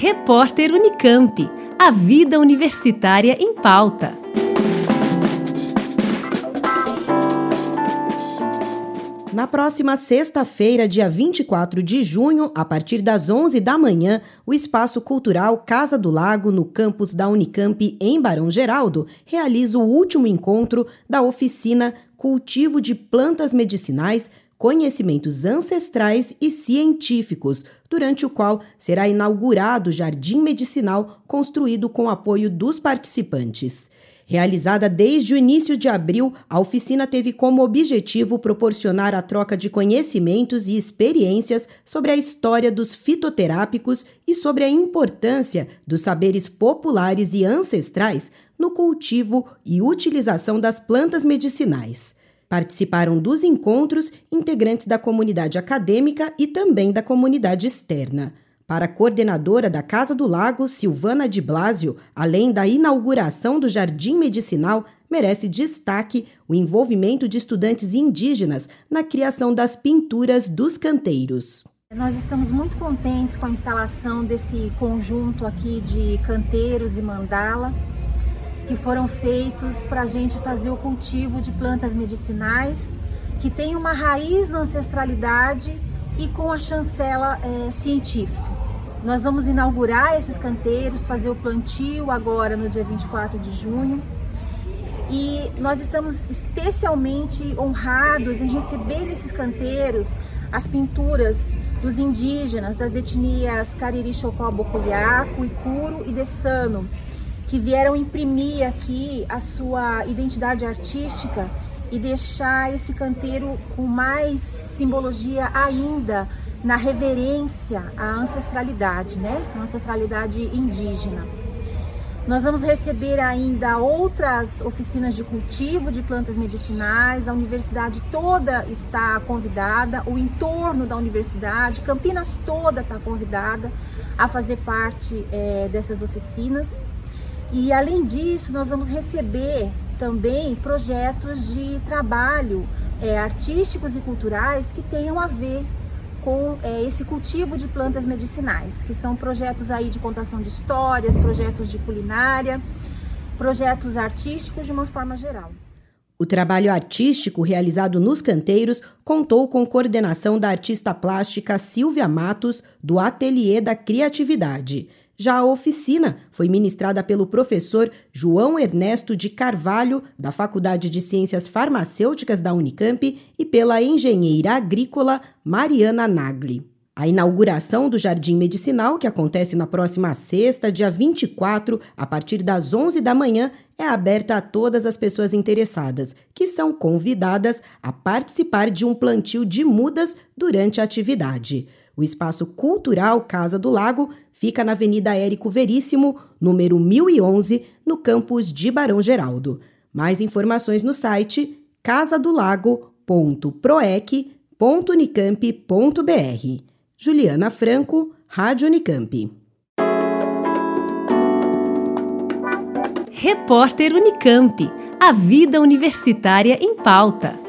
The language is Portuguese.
Repórter Unicamp. A vida universitária em pauta. Na próxima sexta-feira, dia 24 de junho, a partir das 11 da manhã, o Espaço Cultural Casa do Lago, no campus da Unicamp, em Barão Geraldo, realiza o último encontro da oficina Cultivo de Plantas Medicinais, Conhecimentos Ancestrais e Científicos, durante o qual será inaugurado o Jardim Medicinal construído com apoio dos participantes. Realizada desde o início de abril, a oficina teve como objetivo proporcionar a troca de conhecimentos e experiências sobre a história dos fitoterápicos e sobre a importância dos saberes populares e ancestrais no cultivo e utilização das plantas medicinais. Participaram dos encontros integrantes da comunidade acadêmica e também da comunidade externa. Para a coordenadora da Casa do Lago, Silvana de Blasio, além da inauguração do Jardim Medicinal, merece destaque o envolvimento de estudantes indígenas na criação das pinturas dos canteiros. Nós estamos muito contentes com a instalação desse conjunto aqui de canteiros e mandala que foram feitos para a gente fazer o cultivo de plantas medicinais que tem uma raiz na ancestralidade e com a chancela é, científica. Nós vamos inaugurar esses canteiros, fazer o plantio agora no dia 24 de junho. E nós estamos especialmente honrados em receber nesses canteiros as pinturas dos indígenas das etnias Cariri, Chocó, Boculiaco, Icuro e Dessano, que vieram imprimir aqui a sua identidade artística e deixar esse canteiro com mais simbologia ainda na reverência à ancestralidade, né? A ancestralidade indígena. Nós vamos receber ainda outras oficinas de cultivo de plantas medicinais. A universidade toda está convidada, o entorno da universidade, Campinas toda está convidada a fazer parte é, dessas oficinas. E além disso, nós vamos receber também projetos de trabalho é, artísticos e culturais que tenham a ver com é, esse cultivo de plantas medicinais, que são projetos aí de contação de histórias, projetos de culinária, projetos artísticos de uma forma geral. O trabalho artístico realizado nos canteiros contou com coordenação da artista plástica Silvia Matos, do Ateliê da Criatividade. Já a oficina foi ministrada pelo professor João Ernesto de Carvalho, da Faculdade de Ciências Farmacêuticas da Unicamp, e pela engenheira agrícola Mariana Nagli. A inauguração do Jardim Medicinal, que acontece na próxima sexta, dia 24, a partir das 11 da manhã, é aberta a todas as pessoas interessadas, que são convidadas a participar de um plantio de mudas durante a atividade. O espaço cultural Casa do Lago fica na Avenida Érico Veríssimo, número 1011, no campus de Barão Geraldo. Mais informações no site casadolago.proec.unicamp.br. Juliana Franco, Rádio Unicamp. Repórter Unicamp. A vida universitária em pauta.